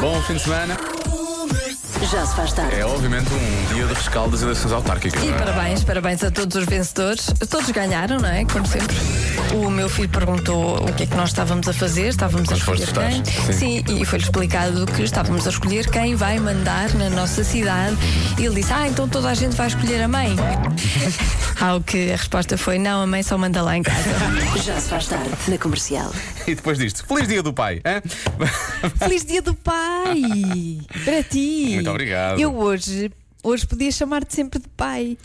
Bom fim de semana. Já se faz tarde. É obviamente um dia de rescaldo das eleições autárquicas. E não é? parabéns, parabéns a todos os vencedores. Todos ganharam, não é? Como sempre. O meu filho perguntou o que é que nós estávamos a fazer, estávamos Quando a escolher quem. sim. Sim, e foi-lhe explicado que estávamos a escolher quem vai mandar na nossa cidade. E ele disse: Ah, então toda a gente vai escolher a mãe. Ao que a resposta foi: Não, a mãe só manda lá em casa. Já se faz tarde na comercial. E depois disto, feliz dia do pai. hã? Feliz dia do pai! Para ti! Muito obrigado. Eu hoje, hoje podia chamar-te sempre de pai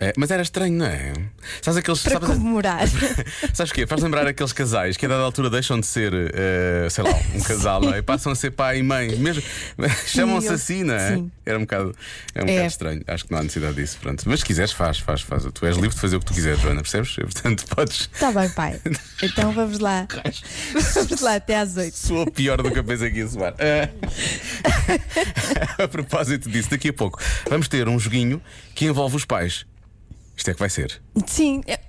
É, mas era estranho, não é? Sabes aqueles. para sabes, comemorar. sabes o quê? Faz lembrar aqueles casais que a dada altura deixam de ser, eh, sei lá, um casal, não é? E passam a ser pai e mãe. Mesmo, chamam-se assim, não é? sim. Era um bocado, é um É. bocado estranho. Acho que não há necessidade disso. Pronto. Mas se quiseres, faz, faz, faz. Tu és livre de fazer o que tu quiseres, Joana, percebes? Portanto, podes. Está Tá bem, pai. Então vamos lá. Vamos lá até às oito. Soa pior do que eu pensei que ia soar. Ah. a propósito disso, daqui a pouco vamos ter um joguinho que envolve os pais. Isto é que vai ser. Sim. é-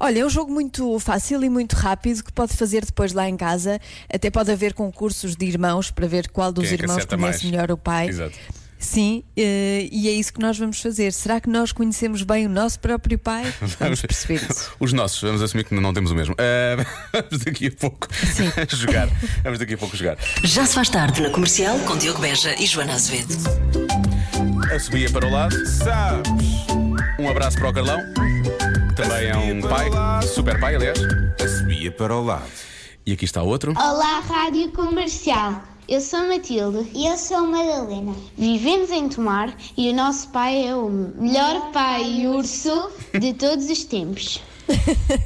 Olha, é um jogo muito fácil e muito rápido que pode fazer depois lá em casa. Até pode haver concursos de irmãos para ver qual dos Quem é que irmãos acerta conhece mais? melhor o pai. Exato. Sim, eh, e é isso que nós vamos fazer. Será que nós conhecemos bem o nosso próprio pai? Vamos perceber isso. Os nossos, vamos assumir que não temos o mesmo. Ah, vamos daqui a pouco jogar. Vamos daqui a pouco jogar. Já se faz tarde na comercial com Diogo Beja e Joana Azevedo. A subia para o lado. Um abraço para o Carlão. que Também é um pai, super pai, aliás. A subia para o lado. E aqui está outro. Olá, Rádio Comercial. Eu sou a Matilde. E eu sou a Madalena. Vivemos em Tomar e o nosso pai é o melhor pai urso de todos os tempos.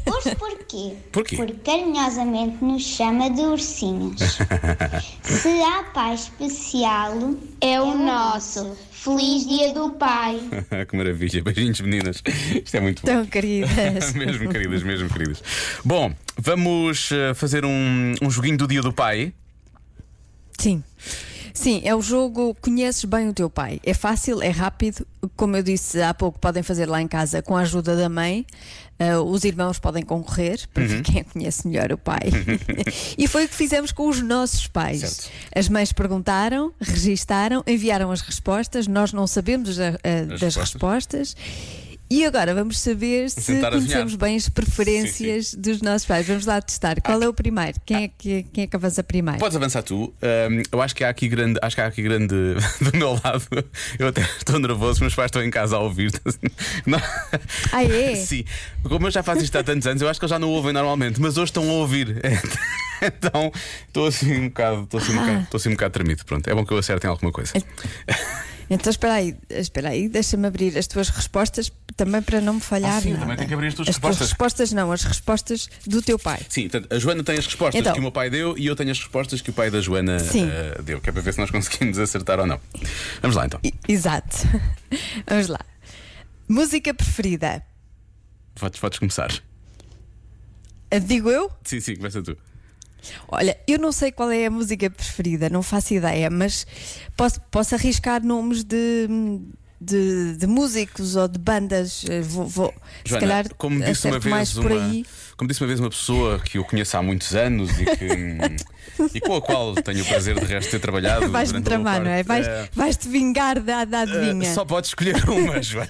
Urso porquê? Porquê? Porque carinhosamente nos chama de ursinhos. Se há pai especial, é o nosso. Feliz Dia do Pai. que maravilha. Beijinhos, meninas. Isto é muito bom. Tão queridas. mesmo queridas, mesmo queridas. Bom, vamos eh, fazer um, um joguinho do dia do pai. Sim. Sim, é o jogo Conheces bem o teu pai. É fácil, é rápido. Como eu disse há pouco, podem fazer lá em casa com a ajuda da mãe. Ah, os irmãos podem concorrer para Uhum. ver quem conhece melhor o pai. e foi o que fizemos com os nossos pais. Certo. As mães perguntaram, registaram, enviaram as respostas. Nós não sabemos a- a- As das respostas. E agora vamos saber se tentar conhecemos adivinhar. bem as preferências dos nossos pais. Vamos lá testar. Qual é o primeiro? Quem é que, quem é que avança primeiro? Podes avançar tu. Ahm, eu acho que há aqui grande, acho que há aqui grande do meu lado. Eu até estou nervoso, meus pais estão em casa a ouvir. Não- Ah, é? Sim. Como eu já faço isto há tantos anos, eu acho que eles já não ouvem normalmente, mas hoje estão a ouvir. Então estou assim um bocado, estou assim um Ah. bocado, estou assim um bocado tremido. Pronto, é bom que eu acerte em alguma coisa. Então espera aí, espera aí, deixa-me abrir as tuas respostas também para não me falhar. Ah, sim, não. também tenho que abrir as tuas As respostas. tuas respostas não, as respostas do teu pai. Sim, portanto, a Joana tem as respostas Então. que o meu pai deu e eu tenho as respostas que o pai da Joana eh, deu, que é para ver se nós conseguimos acertar ou não. Vamos lá então. I- Exato. Vamos lá. Música preferida? Podes, podes começar. Digo eu? Sim, sim, começa tu. Olha, eu não sei qual é a música preferida, não faço ideia, mas posso, posso arriscar nomes de, de, de músicos ou de bandas. Eh, Vou, vou- se Joana, calhar como disse uma vez mais por uma, aí. como disse uma vez uma pessoa que eu conheço há muitos anos e que e com a qual tenho o prazer de resto de ter trabalhado. Vais-me tramar, não é? Vais- Eh, Vais-te vingar da, da eh, adivinha. só podes escolher uma, Joana.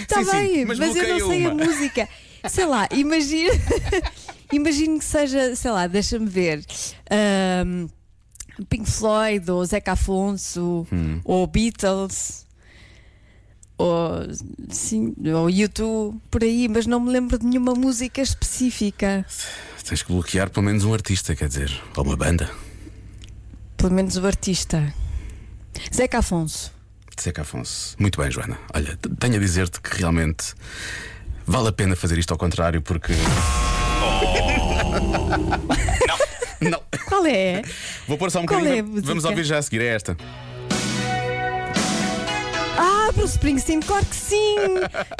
Está Sim, sim, bem, mas mas, eu não sei uma. a música. Sei lá, imagino, imagino que seja, sei lá, deixa-me ver. ahm, Pink Floyd, ou Zeca Afonso, Hum. ou Beatles, ou, sim, ou YouTube, por aí, mas não me lembro de nenhuma música específica. Tens que bloquear pelo menos um artista, quer dizer, ou uma banda. Pelo menos o artista. Zeca Afonso. Seca Afonso. Muito bem, Joana. Olha, tenho a dizer-te que realmente vale a pena fazer isto ao contrário, porque. Não, não. Qual é? Vou pôr só um Qual bocadinho. é? Vamos ouvir já a seguir. É esta. Ah, Bruce Springsteen, claro que sim!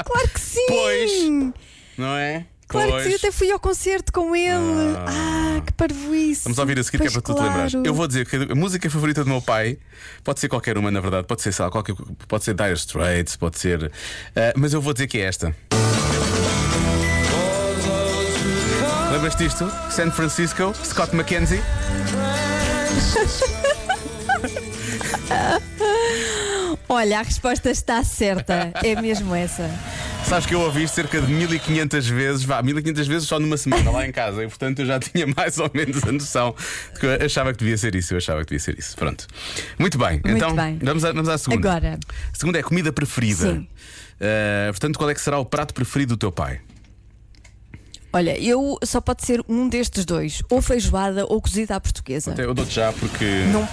Claro que sim! Pois. Não é? Claro Pois. que sim, até fui ao concerto com ele. Ah, que parvoíce. Vamos ouvir a seguir que é para Pois tu te lembrares. claro. Eu vou dizer que a música favorita do meu pai pode ser qualquer uma, na verdade. Pode ser, sei lá, qualquer, pode ser Dire Straits, pode ser. ah, mas eu vou dizer que é esta. Lembras disto? San Francisco, Scott McKenzie. Olha, a resposta está certa. É mesmo essa. Sabes que eu ouvi isto cerca de 1500 vezes, vá, 1500 vezes só numa semana lá em casa e portanto eu já tinha mais ou menos a noção de que eu achava que devia ser isso. Eu achava que devia ser isso. Pronto. Muito bem, Muito então bem. Vamos, à, vamos à segunda. Agora. A segunda é comida preferida. Sim. Uh, portanto, qual é que será o prato preferido do teu pai? Olha, eu só pode ser um destes dois, ou feijoada ou cozida à portuguesa. Até Eu dou-te já porque. Não,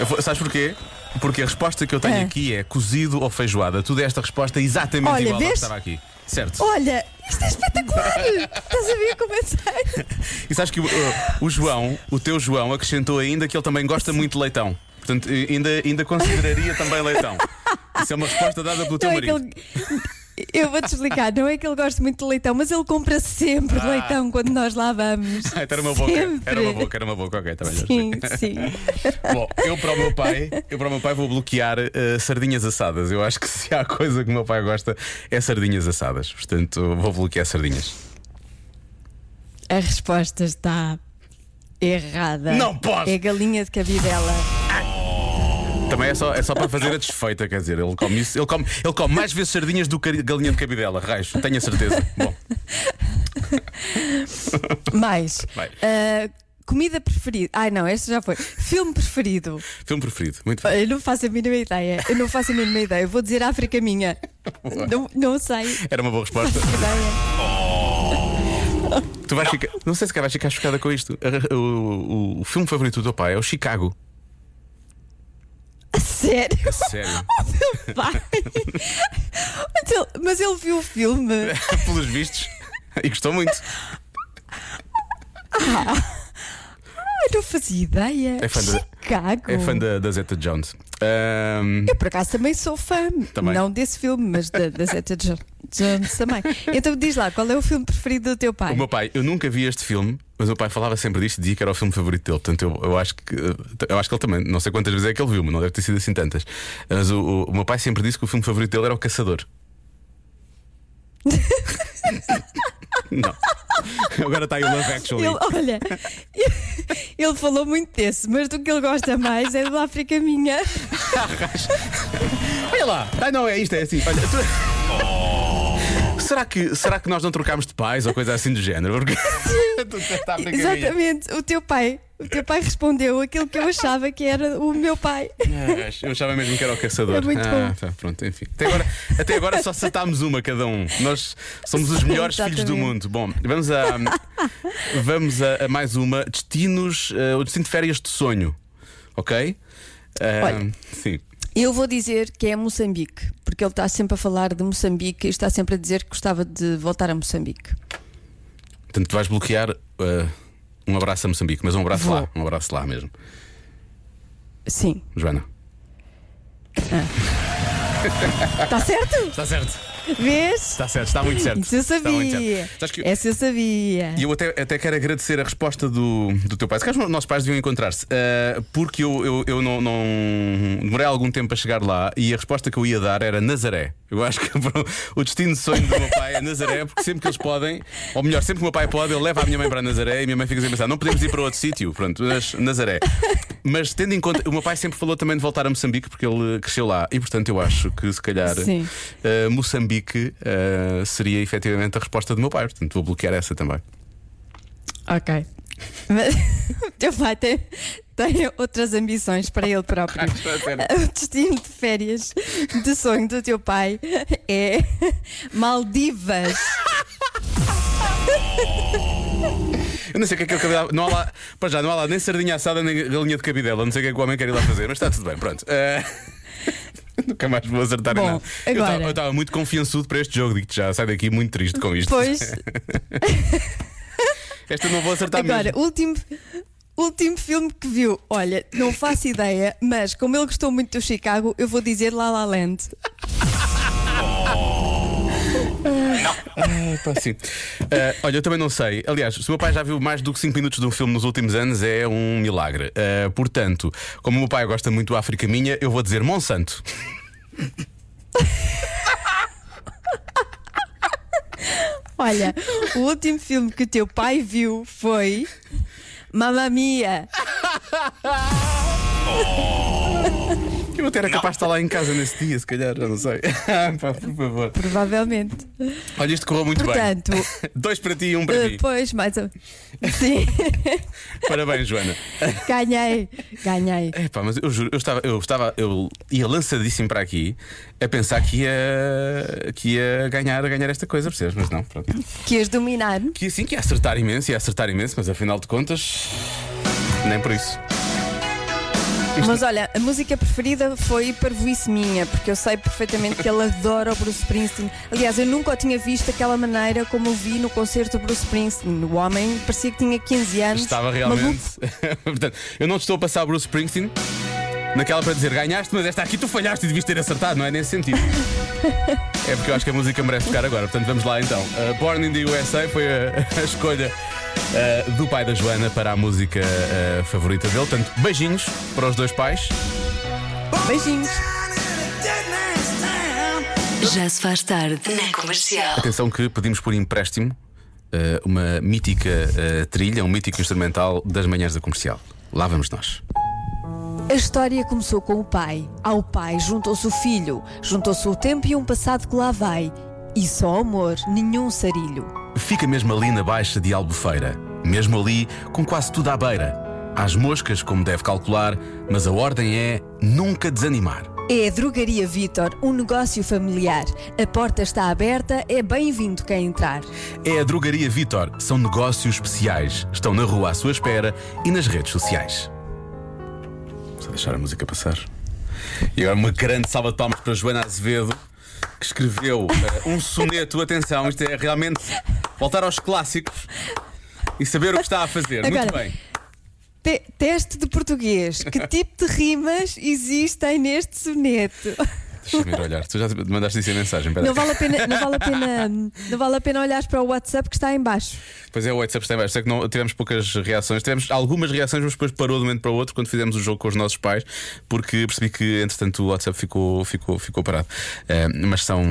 Eu sabes porquê? Porque a resposta que eu tenho Ah. aqui é cozido ou feijoada. Tu deste a resposta exatamente Olha, igual ao que estava aqui. Certo. Olha, isto é espetacular! Estás a ver como é? E sabes que o, o João, o teu João, acrescentou ainda que ele também gosta muito de leitão. Portanto, eh, ainda, ainda consideraria também leitão. Isso é uma resposta dada pelo teu Não é marido. ele... Eu vou-te explicar, não é que ele goste muito de leitão, mas ele compra sempre Ah. leitão quando nós lá vamos. Ah, então era uma boca. Sempre. Era uma boca, era uma boca, ok, também Sim, sim. Bom, eu para o meu pai, eu para o meu pai vou bloquear eh, sardinhas assadas. Eu acho que se há coisa que o meu pai gosta é sardinhas assadas. Portanto, vou bloquear sardinhas. A resposta está errada. Não posso. É galinha de cabidela. Também é só, é só para fazer a desfeita, quer dizer, ele come isso, ele come, ele come mais vezes sardinhas do que galinha de cabidela, raios, tenho a certeza. Bom, Mais. Ah, comida preferida. Ai não, este já foi. Filme preferido. filme preferido, muito bem. Eu não faço a mínima ideia. Eu não faço a mínima ideia. Eu vou dizer África Minha. Não, não sei. Era uma boa resposta. Tu vais ficar, não sei se vais ficar chocada com isto. O, o- o filme favorito do teu pai é o Chicago. A Sério? A sério. Pai. Mas ele, mas ele viu o filme. Pelos vistos. E gostou muito. Eu não fazia ideia. É fã de- Chicago. É fã da, da Zeta Jones. Ahm, Eu por acaso também sou fã. Também. Não desse filme, mas da, da Zeta Jo- Jones também. Então diz lá, qual é o filme preferido do teu pai? o meu pai, eu nunca vi este filme, mas o meu pai falava sempre disto e dizia que era o filme favorito dele. Portanto, eu, eu acho que eu acho que ele também, não sei quantas vezes é que ele viu, mas não deve ter sido assim tantas. Mas o, o- o meu pai sempre disse que o filme favorito dele era o Caçador. não. Agora está aí o Love Actually. Ele, olha, ele falou muito desse, mas do que ele gosta mais é do África Minha. Olha lá, ah, não, é isto, é assim. Olha, tu- Será que, será que nós não trocámos de pais ou coisa assim do género? Porque. Exatamente, o teu pai, o teu pai respondeu aquilo que eu achava que era o meu pai. Ah, Eu achava mesmo que era o caçador. É muito ah, bom. tá, pronto, enfim. Até agora, até agora só acertámos uma cada um. Nós somos os melhores filhos do mundo. Bom, vamos a, vamos a, a mais uma. Destinos, eh, o destino de férias de sonho. Ok? Ah, Olha. Sim. Eu vou dizer que é Moçambique, porque ele está sempre a falar de Moçambique e está sempre a dizer que gostava de voltar a Moçambique. Portanto, tu vais bloquear eh, um abraço a Moçambique, mas um abraço Vou. lá. Um abraço lá mesmo. Sim. Joana. Está certo? Está certo. Vês? Está certo, está muito certo. Isso eu Está muito sabia. certo. Sabes que- Essa eu sabia. E eu até, até quero agradecer a resposta do, do teu pai. Se calhar os nossos pais deviam encontrar-se, ah, porque eu, eu, eu não, não demorei algum tempo a chegar lá e a resposta que eu ia dar era Nazaré. Eu acho que o destino de sonho do meu pai é Nazaré, porque sempre que eles podem, ou melhor, sempre que o meu pai pode, ele leva a minha mãe para Nazaré e a minha mãe fica sempre a pensar: não podemos ir para outro sítio. Pronto, mas Nazaré. Mas tendo em conta, o meu pai sempre falou também de voltar a Moçambique porque ele cresceu lá e portanto eu acho que se calhar Sim. ah, Moçambique ah, seria efetivamente a resposta do meu pai. Portanto vou bloquear essa também. Ok. Mas o teu pai tem, tem outras ambições para ele próprio. O destino de férias de sonho do teu pai é Maldivas. Eu não sei o que é que ele cabidela. Não há lá, para já, não há lá nem sardinha assada nem galinha de cabidela. Não sei o que é que o homem quer ir lá fazer, mas está tudo bem, pronto. Eh, Nunca mais vou acertar em Bom, nada. Eu agora- estava- Eu estava muito confiançudo para este jogo, digo-te já. Sai daqui muito triste com isto. Pois, Esta eu não vou acertar agora, mesmo. último, último filme que viu. Olha, não faço ideia, mas como ele gostou muito do Chicago, eu vou dizer La La Land. Ah, pá, sim. Eh, olha, eu também não sei. Aliás, se o meu pai já viu mais do que 5 minutos de um filme nos últimos anos, é um milagre. Eh, portanto, como o meu pai gosta muito do África Minha, eu vou dizer Monsanto. Olha, o último filme que o teu pai viu foi Mamma Mia. Eu até era capaz de estar lá em casa nesse dia, se calhar, já não sei. Pá, por favor. Provavelmente. Olha, isto correu muito Portanto, bem. Dois para ti e um para mim. depois, mais um. Sim, Parabéns, Joana. ganhei, ganhei. É pá, mas eu juro, eu estava, eu estava, eu ia lançadíssimo para aqui a pensar que ia, que ia ganhar, ganhar esta coisa, percebes? Mas não, pronto. Quis dominar. Que assim, que ia acertar imenso, ia acertar imenso, mas afinal de contas, nem por isso. Mas olha, a música preferida foi Parvoíce Minha, porque eu sei perfeitamente que ele adora o Bruce Springsteen. Aliás, eu nunca o tinha visto daquela maneira como o vi no concerto do Bruce Springsteen. O homem parecia que tinha 15 anos. Estava realmente. Portanto, eu não te estou a passar Bruce Springsteen naquela para dizer ganhaste, mas esta aqui tu falhaste e devias ter acertado, não é nesse sentido. É porque eu acho que a música merece tocar agora. Portanto, vamos lá então. Uh, Born in the USA foi a, a escolha uh, do pai da Joana para a música uh, favorita dele. Portanto, beijinhos para os dois pais. Beijinhos. Já se faz tarde na comercial. Atenção que pedimos por empréstimo uh, uma mítica uh, trilha, um mítico instrumental das manhãs da comercial. Lá vamos nós. A história começou com o pai. Ao pai juntou-se o filho, juntou-se o tempo e um passado que lá vai. E só amor, nenhum sarilho. Fica mesmo ali na baixa de Albufeira, mesmo ali com quase tudo à beira. Às moscas, como deve calcular, mas a ordem é nunca desanimar. É a Drogaria Vitor, um negócio familiar. A porta está aberta, é bem-vindo quem entrar. É a Drogaria Vitor, são negócios especiais. Estão na rua à sua espera e nas redes sociais. Só deixar a música passar. E agora uma grande salva de palmas para Joana Azevedo, que escreveu eh, um soneto. Atenção, isto é realmente voltar aos clássicos e saber o que está a fazer. Muito Agora, bem. Te- teste de português. Que tipo de rimas existem neste soneto? Deixa-me ir olhar. Tu já mandaste isso em mensagem. Não vale a pena, não vale a pena, não vale a pena olhares para o WhatsApp que está em baixo. Pois é, o WhatsApp está em baixo. Sei que não, tivemos poucas reações. Tivemos algumas reações, mas depois parou de um momento para o outro quando fizemos o jogo com os nossos pais, porque percebi que, entretanto, o WhatsApp ficou, ficou, ficou parado. Eh, mas são,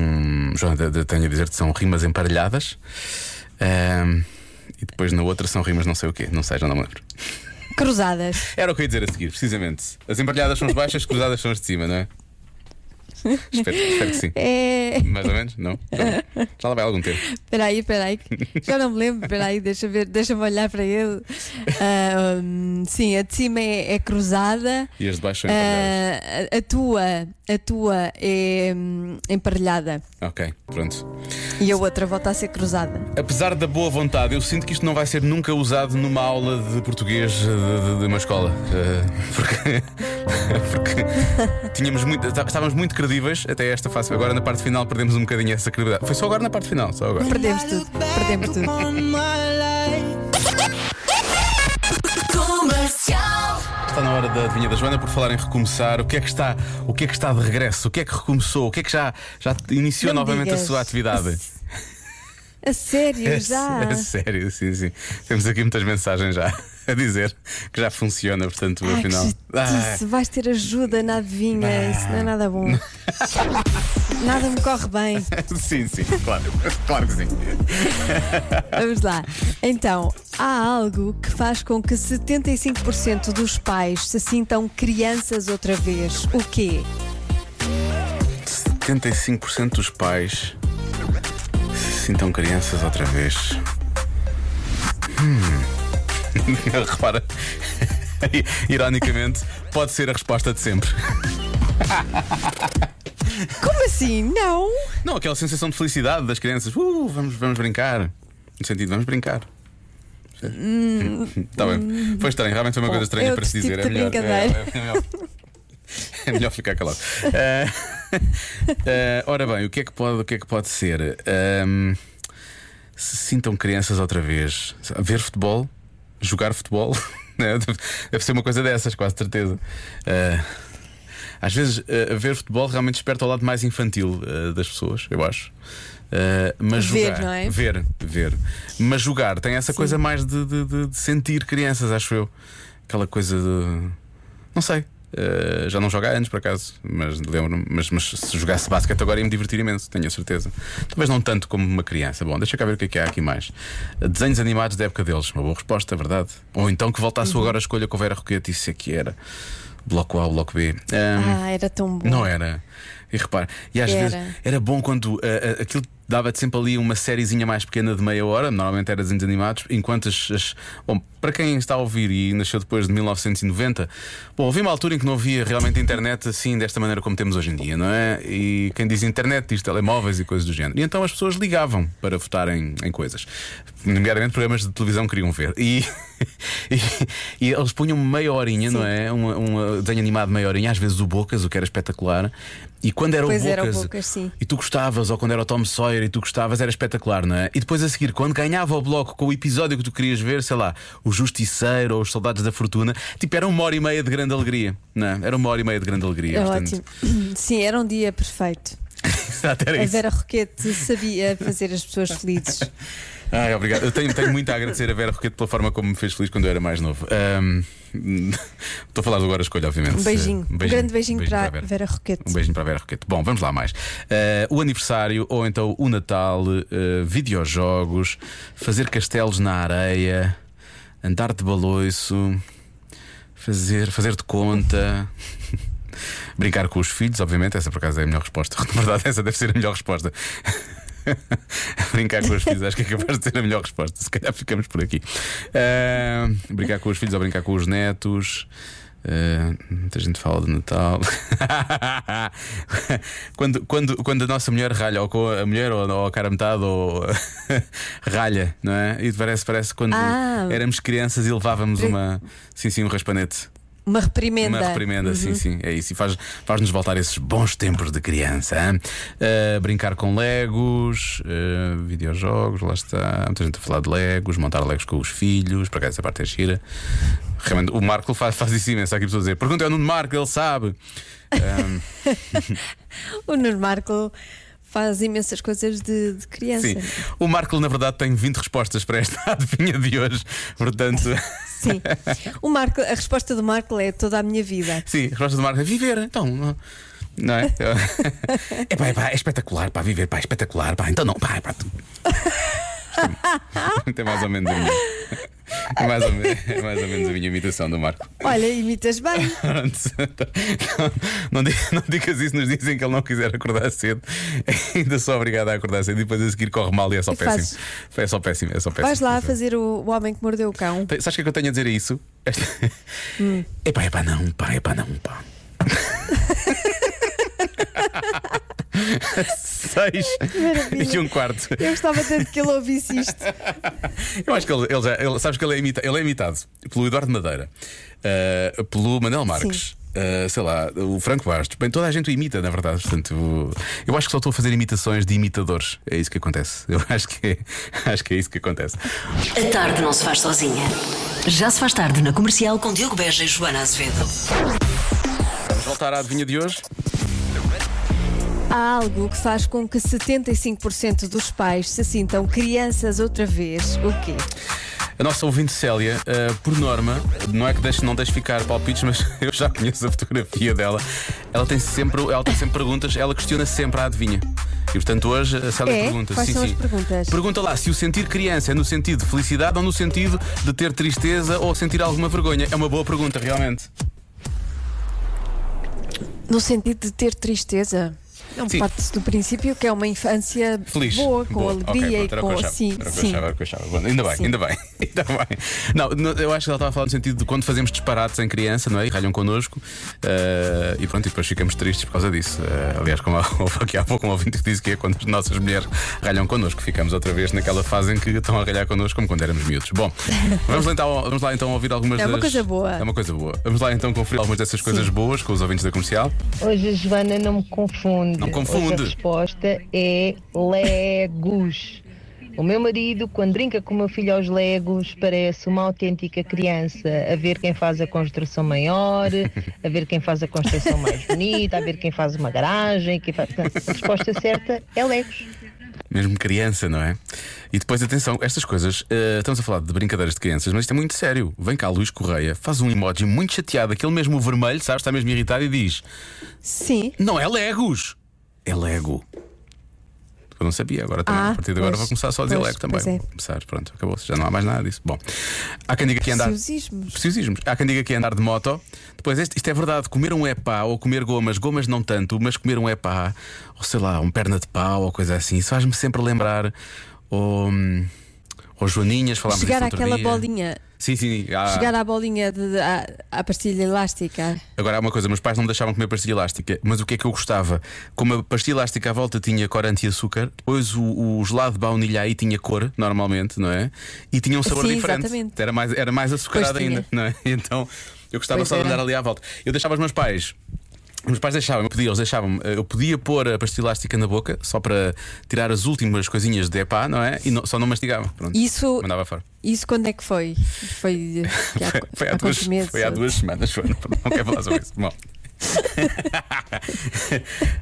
João, tenho a dizer que são rimas emparelhadas. Eh, e depois na outra são rimas não sei o quê, não sei, já não me lembro. Cruzadas. Era o que eu ia dizer a seguir, precisamente. As emparelhadas são as baixas, as cruzadas são as de cima, não é? espero, espero que sim. É. Mais ou menos? Não? Já não. Já lá vai algum tempo. Espera aí, espera aí. Já não me lembro. Espera aí, deixa ver, deixa-me olhar para ele. Hum, sim, a de cima é, é cruzada. E as de baixo são emparelhadas. Ah, a, a tua, a tua é hum, emparelhada Ok, pronto. e a outra volta a ser cruzada. Apesar da boa vontade, eu sinto que isto não vai ser nunca usado numa aula de português de, de- de uma escola. Eh, porque, porque tínhamos muito, tá- estávamos muito credíveis até esta fase. Agora na parte final perdemos um bocadinho essa credibilidade. Foi só agora na parte final, só agora. Perdemos tudo. Perdemos tudo. Está na hora da adivinha da Joana por falar em recomeçar. O que é que está, o que é que está de regresso? O que é que recomeçou? O que é que já, já iniciou Não me novamente a digas. sua atividade? A sério, É, já. é sério, sim, sim. Temos aqui muitas mensagens já a dizer que já funciona, portanto, Ai, afinal. que Ah, vais ter ajuda na adivinha, isso não é nada bom. nada me corre bem. sim, sim, claro, claro que sim. Vamos lá. Então, há algo que faz com que 75% dos pais se sintam crianças outra vez. O quê? 75% dos pais se sintam crianças outra vez. Hum. Repara, ironicamente, pode ser a resposta de sempre. Como assim? Não? Não, aquela sensação de felicidade das crianças. Uh, vamos, vamos brincar. No sentido, vamos brincar. Está bem. Foi estranho, realmente foi uma coisa estranha é para se dizer. tipo de melhor, é- é melhor. É melhor ficar calado. Eh, eh, ora bem, o que é que pode, o que é que pode ser? Ahm, se sintam crianças outra vez. Ver futebol? Jogar futebol? Né? Deve- ser uma coisa dessas, quase certeza. Eh, às vezes, eh, ver futebol realmente desperta o lado mais infantil eh, das pessoas, eu acho. Eh, mas Ver, jogar, não é? ver, ver. Mas jogar tem essa coisa mais de- de- de sentir crianças, acho eu. Aquela coisa de. Não sei. Eh, já não joga há anos, por acaso, mas lembro mas, mas se jogasse basquete agora ia me divertir imenso, tenho a certeza. Talvez não tanto como uma criança. Bom, deixa cá ver o que é que há aqui mais. Desenhos animados da época deles, uma boa resposta, verdade. Ou então que voltasse Uhum. agora a escolha com Vera Roquete, isso é que era. Bloco A, bloco B. Ahm, Ah, era tão bom. Não era. E repara, e às Era. vezes era bom quando ah, aquilo dava-te sempre ali uma sériezinha mais pequena de meia hora, normalmente era desenhos animados, enquanto as, as- Bom, para quem está a ouvir e nasceu depois de 1990, bom, houve uma altura em que não havia realmente internet assim, desta maneira como temos hoje em dia, não é? E quem diz internet diz telemóveis e coisas do género. E então as pessoas ligavam para votarem em coisas, nomeadamente programas de televisão que queriam ver. E, e, e eles punham meia horinha, não é? Um, um desenho animado meia horinha, às vezes o Bocas, o que era espetacular. E quando era Pois o era o Bocas, Bocas, sim. e tu gostavas, ou quando era o Tom Sawyer e tu gostavas, era espetacular, não é? E depois a seguir, quando ganhava o bloco com o episódio que tu querias ver, sei lá, o Justiceiro ou os Soldados da Fortuna, tipo, era uma hora e meia de grande alegria, não é? Era uma hora e meia de grande alegria. É portanto, ótimo. Sim, era um dia perfeito. Exato, era A isso. Vera Roquete sabia fazer as pessoas felizes. Ai, obrigado. Eu tenho, tenho muito a agradecer a Vera Roquete pela forma como me fez feliz quando eu era mais novo. Ahm, Estou a falar do agora escolha, obviamente. Um beijinho. Um grande beijinho, para a Vera. Vera Roquete. Um beijinho para Vera Roquete. Bom, vamos lá mais. Eh, o aniversário, ou então o Natal, eh, videojogos, fazer castelos na areia, andar de baloiço, fazer, fazer de conta. Brincar com os filhos, obviamente, essa por acaso é a melhor resposta. Na verdade, essa deve ser a melhor resposta. brincar com os filhos, acho que é capaz de ser a melhor resposta. Se calhar ficamos por aqui. Ah, brincar com os filhos ou brincar com os netos. Ah, muita gente fala de Natal. quando, quando, quando a nossa mulher ralha, ou com a mulher, ou, ou a cara metade, ou ralha, não é? E parece, parece quando Ah. éramos crianças e levávamos uma. Sim, sim, um raspanete. Uma reprimenda. Uma reprimenda, sim, sim, é isso. E faz- faz-nos voltar esses bons tempos de criança. Uh, brincar com Legos, uh, videojogos, lá está. Muita gente a falar de Legos, montar Legos com os filhos, para cá essa parte é gira. Realmente, o Marco faz, faz isso imenso. Há aqui pessoas a dizer: pergunta ao Nuno Marco, ele sabe. Um, O Nuno Marco faz imensas coisas de, de criança. sim, o Marco, na verdade, tem 20 respostas para esta adivinha de hoje. Portanto, Sim. O Marco, a resposta do Marco é toda a minha vida. sim, a resposta do Marco é viver. Então, não- é? É pá, é, pá, é espetacular, pá, viver, pá, é espetacular, pá, então não, pá, é pá. tu- É mais ou menos a minha. É mais ou, me- é mais ou menos a minha imitação do Marco. Olha, imitas bem. Não, não, não digas isso nos dizem que ele não quiser acordar cedo. Ainda sou obrigado a acordar cedo e depois a seguir corre mal e é só E péssimo. É só péssimo, é só péssimo. Vais lá fazer o, o homem que mordeu o cão. Tem- Sabes o que é que eu tenho a dizer a isso? Esta... Epá, epá, não, pá, epá, não, pá. Seis maravilha. e um quarto. Eu gostava tanto que ele ouvisse isto. Eu acho que ele, ele já. Ele, sabes que ele é, imita- ele é imitado pelo Eduardo Madeira, uh, pelo Manel Marques. uh, sei lá, o Franco Bastos, bem, toda a gente o imita, na verdade. Portanto, eu acho que só estou a fazer imitações de imitadores. É isso que acontece. Eu acho que é, acho que é isso que acontece. A tarde não se faz sozinha. Já se faz tarde na comercial com Diogo Beja e Joana Azevedo. Vamos voltar à adivinha de hoje. Há algo que faz com que 75% dos pais se sintam crianças outra vez. O quê? A nossa ouvinte Célia, uh, por norma, não é que deixe, não deixe ficar palpites, mas eu já conheço a fotografia dela. Ela tem sempre, ela tem sempre perguntas, ela questiona sempre a adivinha. E portanto hoje a Célia É? pergunta. Quais sim, são sim. as perguntas? Pergunta lá se o sentir criança é no sentido de felicidade ou no sentido de ter tristeza ou sentir alguma vergonha. É uma boa pergunta, realmente. No sentido de ter tristeza. Não Sim. parte do princípio que é uma infância Feliz. boa, com Boa. alegria Ok, pronto, era o que e com achava, sim, sim. achava. Bom, ainda bem, Sim. ainda bem, ainda bem. Não, eu acho que ela estava a falar no sentido de quando fazemos disparates em criança, não é? E ralham connosco eh, e pronto, e depois ficamos tristes por causa disso. Eh, aliás, como houve aqui há pouco um ouvinte que disse que é quando as nossas mulheres ralham connosco, ficamos outra vez naquela fase em que estão a ralhar connosco como quando éramos miúdos. Bom, vamos lá então, vamos lá, então ouvir algumas É uma das. coisa boa. É uma coisa boa. Vamos lá então conferir algumas dessas coisas boas com os ouvintes da comercial. Hoje a Joana não me confunde. Não confunde. A resposta é Legos. O meu marido, quando brinca com o meu filho aos Legos, parece uma autêntica criança, a ver quem faz a construção maior, a ver quem faz a construção mais bonita, a ver quem faz uma garagem. Quem faz... A resposta certa é Legos. Mesmo criança, não é? E depois, atenção, estas coisas, eh, estamos a falar de brincadeiras de crianças, mas isto é muito sério. Vem cá, Luís Correia, faz um emoji muito chateado, aquele mesmo vermelho, sabes? Está mesmo irritado e diz: Sim. Não é Legos, é Lego. Eu não sabia, agora também. Ah, a partir de agora pois, vou começar só a dizer pois, leco também. é. Vou começar, pronto, acabou-se, já não há mais nada disso. Bom, há quem diga que andar. Preciosismos. Preciosismos. Há quem diga que andar de moto. Depois, este- isto é verdade: comer um epá ou comer gomas, gomas não tanto, mas comer um epá, ou sei lá, um perna de pau ou coisa assim, isso faz-me sempre lembrar. Ou, hum, ou Joaninhas, falámos Chegar disso àquela dia. bolinha. Sim, sim. há- Chegar à bolinha de, de- à, à pastilha elástica. Agora há uma coisa: meus pais não deixavam comer pastilha elástica, mas o que é que eu gostava? Como a pastilha elástica à volta tinha corante e açúcar, depois o, o gelado de baunilha aí tinha cor, normalmente, não é? E tinha um sabor Sim, diferente. exatamente. Era mais, era mais açucarado ainda, não é? Então eu gostava Pois só de era. andar ali à volta. Eu deixava os meus pais. Os meus pais deixavam, eu pedia, eles deixavam eu podia pôr a pastilha elástica na boca só para tirar as últimas coisinhas de epá, não é? E não- só não mastigava. Pronto. Isso, Mandava fora. isso quando é que foi? Foi, que há, Foi, há há duas, meses? foi há duas semanas, foi, não, não quero falar sobre isso. Bom.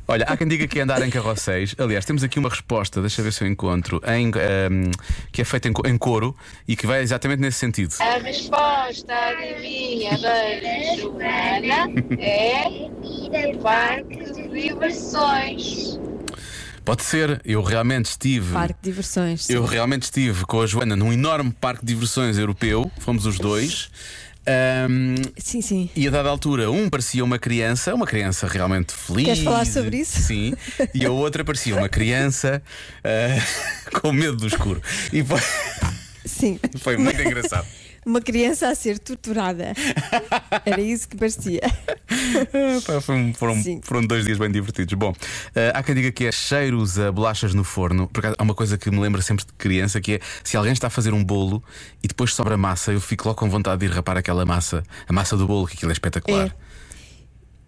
Olha, há quem diga que é andar em carrosséis. Aliás, temos aqui uma resposta, deixa eu ver se eu encontro, em, ehm, que é feita em, em coro e que vai exatamente nesse sentido. A resposta adivinha da Joana é parque de diversões. Pode ser, eu realmente estive. Parque de diversões. sim. Eu realmente estive com a Joana num enorme parque de diversões europeu, fomos os dois. Sim, sim. E a dada altura, um parecia uma criança, uma criança realmente feliz. Queres falar sobre isso? Sim. E a outra parecia uma criança ah, com medo do escuro. E foi, Sim. foi muito engraçado. Uma criança a ser torturada. Era isso que parecia. Um- foram, Sim. foram dois dias bem divertidos. Bom, ah, há quem diga que é cheiros a bolachas no forno. Por acaso, há uma coisa que me lembra sempre de criança que é se alguém está a fazer um bolo e depois sobra massa, eu fico logo com vontade de ir rapar aquela massa, a massa do bolo, que aquilo é espetacular. É.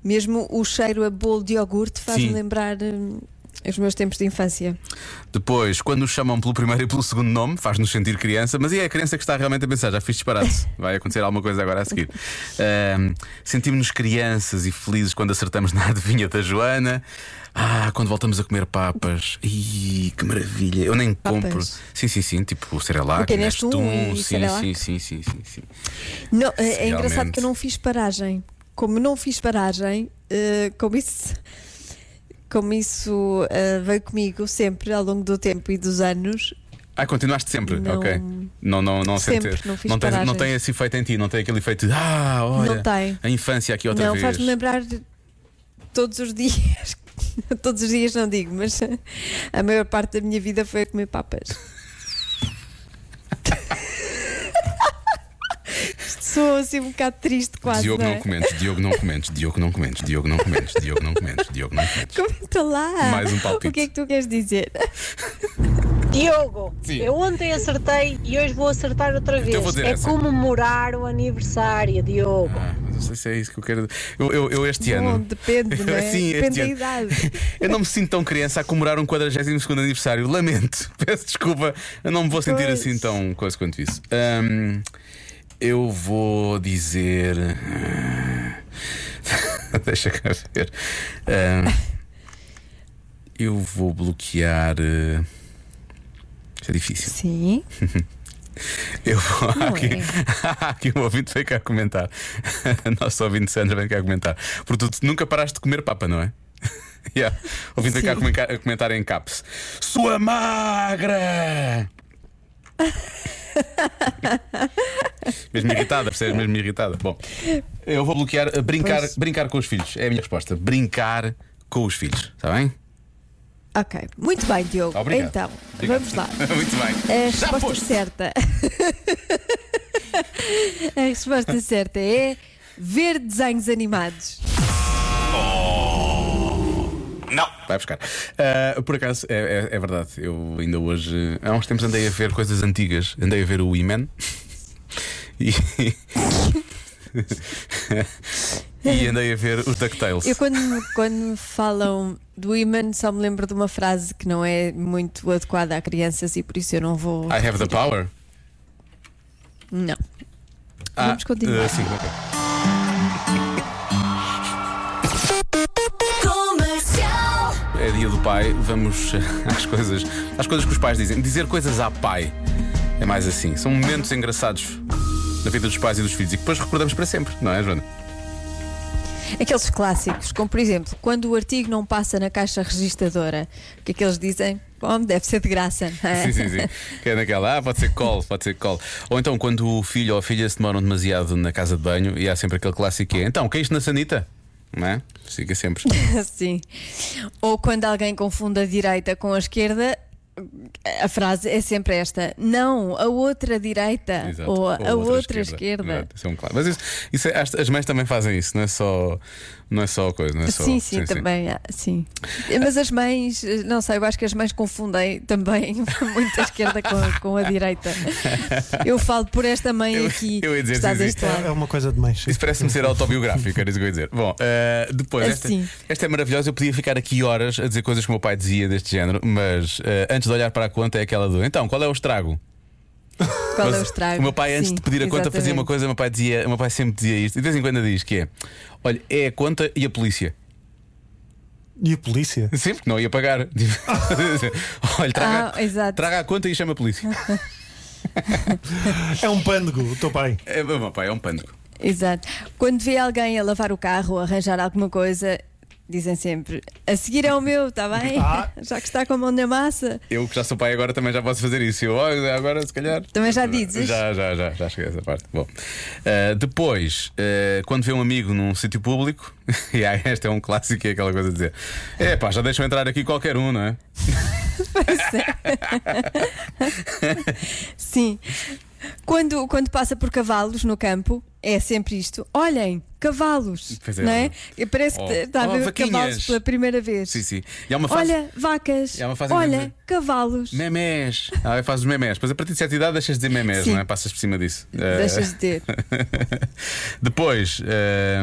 Mesmo o cheiro a bolo de iogurte faz-me lembrar hum, os meus tempos de infância. Depois, quando nos chamam pelo primeiro e pelo segundo nome, faz-nos sentir criança, mas é a criança que está realmente a pensar: já fiz disparate, vai acontecer alguma coisa agora a seguir. Ahm, Sentimos-nos crianças e felizes quando acertamos na adivinha da Joana. Ah, quando voltamos a comer papas. Ih, que maravilha! Eu nem Papas? compro. Sim, sim, sim, tipo Cerelac, O? Nestum sim, sim, sim, sim, sim, sim. Não, é, é engraçado que eu não fiz paragem. Como não fiz paragem, eh, como isso, como isso eh, veio comigo sempre ao longo do tempo e dos anos, Ah, continuaste sempre, Não- ok. Não, não, não Sempre, não fiz não, tem, não tem esse efeito em ti, não tem aquele efeito de ah, olha, Não tem. a infância aqui outra não vez. faz-me lembrar todos os dias. todos os dias não digo, mas a maior parte da minha vida foi a comer papas. Isto Sou assim um bocado triste, quase. Diogo não é? comentes, Diogo não comentes, Diogo não comentes, Diogo não comentes, Diogo não comentes, Diogo não comentes. Comenta lá. Mais um palpite. O que é que tu queres dizer? Diogo, Sim. eu ontem acertei e hoje vou acertar outra vez. Então vou dizer é essa. comemorar o aniversário, Diogo. Ah, mas não sei se é isso que eu quero. Eu, eu, eu este Bom, ano. depende, não é? Sim, depende este da ano. idade. Eu não me sinto tão criança a comemorar um 42 aniversário. Lamento. Peço desculpa. Eu não me vou sentir Pois. assim tão coisa quanto isso. Ahm, eu vou dizer. Deixa cá ver. Ahm, eu vou bloquear. Isto é difícil. Sim. Eu vou. Há aqui, é. há aqui um ouvinte veio cá comentar. Nosso ouvinte Sandra vem cá comentar. Porque tu nunca paraste de comer papa, não é? yeah. Ouvinte veio cá Sim. comentar- a comentar em caps. Sua magra! mesmo irritada, percebes? Mesmo irritada. Bom, eu vou bloquear uh, brincar, Pois. brincar com os filhos. É a minha resposta. Brincar com os filhos. Está bem? Ok. Muito bem, Diogo. Obrigado. Então, Obrigado. vamos lá. Muito bem. A Já resposta foste. certa. A resposta certa é ver desenhos animados. Não. Vai buscar. Ah, por acaso, é, é- é verdade. Eu ainda hoje, há uns tempos, andei a ver coisas antigas. Andei a ver o E-Man. E. e andei a ver os DuckTales. Eu quando, quando me falam do Iman só me lembro de uma frase que não é muito adequada a crianças e por isso eu não vou. I have the power. Não. Ah, Vamos continuar. ah, sim, ok. Dia do pai, vamos às coisas, às coisas que os pais dizem. Dizer coisas à pai é mais assim. São momentos engraçados na vida dos pais e dos filhos e que depois recordamos para sempre, não é, Joana? Aqueles clássicos, como por exemplo, quando o artigo não passa na caixa registradora, o que é que eles dizem? Bom, deve ser de graça. não é? Sim, sim, sim. Que é naquela, ah, pode ser call, pode ser call. Ou então quando o filho ou a filha se demoram demasiado na casa de banho e há sempre aquele clássico que é, então, caíste na sanita? Não é? Fica sempre. Sim. Ou quando alguém confunde a direita com a esquerda, a frase é sempre esta: não, a outra direita. Exato. Ou a, a outra, esquerda. Exato, isso é um claro. Mas isso, isso é- as, as mães também fazem isso, não é só, não é só coisa, não é só. Sim, sim, também, há, sim. Mas as mães, não sei, eu acho que as mães confundem também muito a esquerda com a, com a direita. Eu falo por esta mãe Eu- aqui eu ia dizer que está sim, sim. deste É, lado. é uma coisa de mães. Isso parece-me ser autobiográfico, era isso que eu ia dizer. Bom, eh, depois, esta, Assim. esta é maravilhosa. Eu podia ficar aqui horas a dizer coisas que o meu pai dizia deste género, mas eh, antes de olhar para a conta é aquela do então, qual é o estrago? Qual é Mas o estrago? O meu pai, antes Sim, de pedir a conta, fazia uma exatamente. coisa, o meu pai, dizia, o meu pai sempre dizia isto, e de vez em quando diz que é: olha, é a conta e a polícia. E a polícia? Sim, porque não ia pagar. olha, traga, Ah, traga a conta e chama a polícia. É um pândego, o teu pai. É, o meu pai é um pânico. Exato. Quando vê alguém a lavar o carro ou arranjar alguma coisa, dizem sempre: a seguir é o meu, está bem? Ah. Já que está com a mão na massa. Eu que já sou pai agora também já posso fazer isso. Eu, agora se calhar. Também já dizes? Já, já, já, já cheguei a essa parte. Bom, uh, depois, uh, quando vê um amigo num sítio público, e aí esta é um clássico, é aquela coisa de dizer: é pá, já deixam entrar aqui qualquer um, não é? Sim. Quando, quando passa por cavalos no campo, é sempre isto: olhem, cavalos. Pois é. não é? E parece que Oh. está a Oh, ver cavalos pela primeira vez. Sim, sim. Fase. Olha, vacas. Que Olha, cavalos. Memés. Ah, faz os memés. Depois a partir de certa idade deixas de dizer memés, Sim. não é? Passas por cima disso. Uh, Deixas de ter. Depois,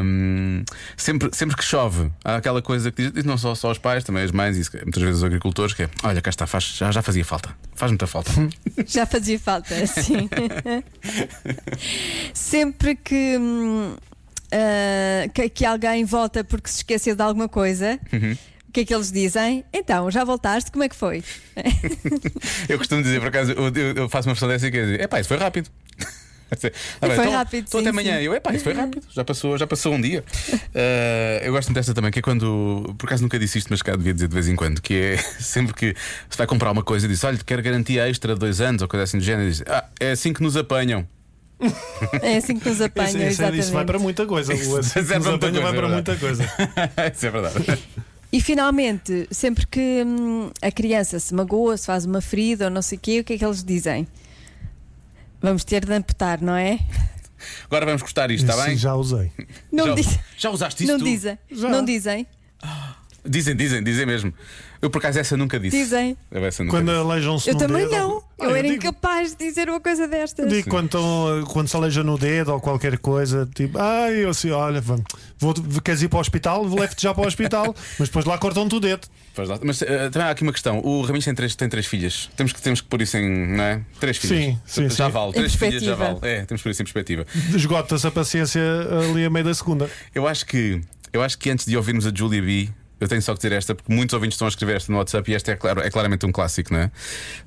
hum, sempre, sempre que chove, há aquela coisa que diz, não só, só os pais, também as mães, e se- muitas vezes os agricultores, que é: olha, cá está, faz, já, já fazia falta, faz muita falta. Já fazia falta, sim. Sempre que, hum, ah, que, que alguém volta porque se esqueceu de alguma coisa, Uhum. o que é que eles dizem? Então, já voltaste? Como é que foi? eu costumo dizer, por acaso, eu, eu- faço uma questão dessa e quer dizer: epá, isso foi rápido. Ah, bem, Foi então- rápido, sim, até amanhã. sim. Eu, epá, isso foi rápido, já passou, já passou um dia. Ah, eu gosto muito desta também, que é quando, por acaso nunca disse isto, mas cá devia dizer de vez em quando, que é sempre que se vai comprar uma coisa e diz: olha, quero garantia extra de dois anos ou coisa assim do género, diz: ah, é assim que nos apanham. É assim que nos apanham, Isso, isso, exatamente. isso vai para muita coisa. O Isso assim nos para muita apanha vai coisa, para é muita coisa. isso é verdade. E finalmente, sempre que hum, a criança se magoa, se faz uma ferida ou não sei o quê, o que é que eles dizem? Vamos ter de amputar, não é? Agora vamos cortar isto, está bem? já usei. Não, já, diz- já usaste isso? não dizem. Já. Não dizem. Dizem, dizem, dizem mesmo. Eu por acaso essa nunca disse. Dizem. Eu essa nunca Quando disse. aleijam-se Eu no também dedo. não. Ah, eu era digo- incapaz de dizer uma coisa destas. Digo quando, estão- quando se aleija no dedo ou qualquer coisa, tipo, ah, eu assim, olha, vamos, vou, queres ir para o hospital? Levo-te já para o hospital, mas depois lá cortam-te o dedo. Pois lá. Mas eh, também há aqui uma questão. O Raminhos tem três, tem três filhas. Temos que, temos que pôr isso em. Não é? Três filhas. Sim, sim, já sim. vale. Em Três filhas já vale. É, temos que pôr isso em perspectiva. Esgota-se a paciência ali a meio da segunda. Eu acho que. Eu acho que antes de ouvirmos a Julia B. Eu tenho só que dizer esta, porque muitos ouvintes estão a escrever esta no WhatsApp e esta é, claro, é claramente um clássico, não é?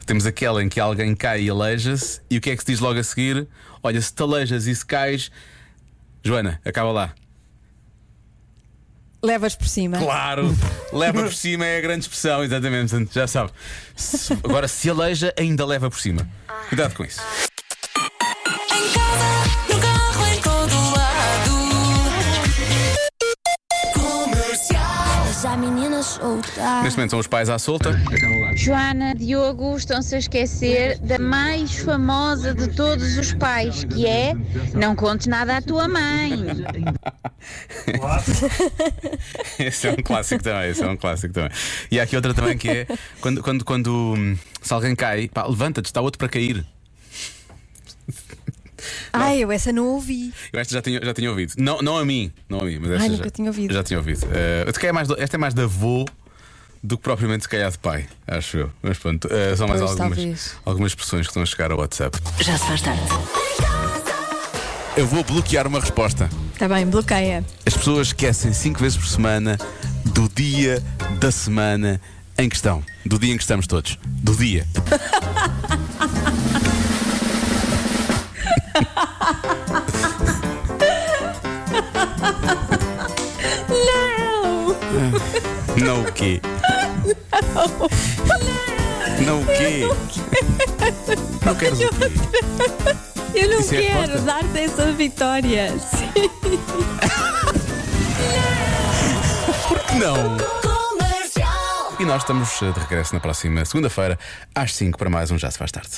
Temos aquela em que alguém cai e aleija-se, e o que é que se diz logo a seguir? Olha, se te aleijas e se cais, Joana, acaba lá. Levas por cima. Claro, leva por cima é a grande expressão, exatamente, já sabe. Se- agora, se aleija, ainda leva por cima. Cuidado com isso. Neste momento são os pais à solta. Joana, Diogo estão-se a esquecer da mais famosa de todos os pais, que é Não contes nada à tua mãe. Esse é um clássico também, esse é um clássico também. E há aqui outra também que é quando, quando, quando hum, se alguém cai, pá, levanta-te, está outro para cair. Ai, eu essa não ouvi. Eu esta já tinha, já tinha ouvido. Não, não a mim, não a mim, mas esta Ai, já, nunca tinha ouvido. Já tinha ouvido. Se calhar é mais do- esta é mais de avô do que propriamente se calhar de pai, acho eu. Mas pronto, eh, são mais Pois, algumas, talvez. algumas expressões que estão a chegar ao WhatsApp. Já se faz tarde. Eu vou bloquear uma resposta. Está Tá bem, bloqueia. As pessoas esquecem cinco vezes por semana do dia da semana em questão. Do dia em que estamos todos. Do dia. Não o quê? Não o quê? Não queres o quê? Eu não Isso é quero resposta? dar-te essa vitória. Sim. Não! E nós estamos de regresso na próxima segunda-feira, às 5 para mais um Já Se Faz Tarde.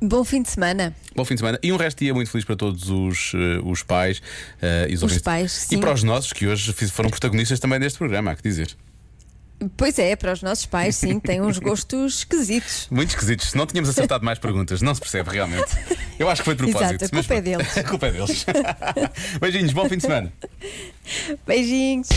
Bom fim de semana. Bom fim de semana e um resto de dia muito feliz para todos os, eh, os pais eh, e os, Os ouvintes. pais, E sim. para os nossos que hoje foram protagonistas também deste programa, há que dizer. Pois é, para os nossos pais, sim, têm uns gostos esquisitos. Muito esquisitos. Se não tínhamos acertado mais perguntas, não se percebe realmente. Eu acho que foi de propósito. Exato, a mas culpa é pronto. deles. A culpa é deles. Beijinhos, bom fim de semana. Beijinhos.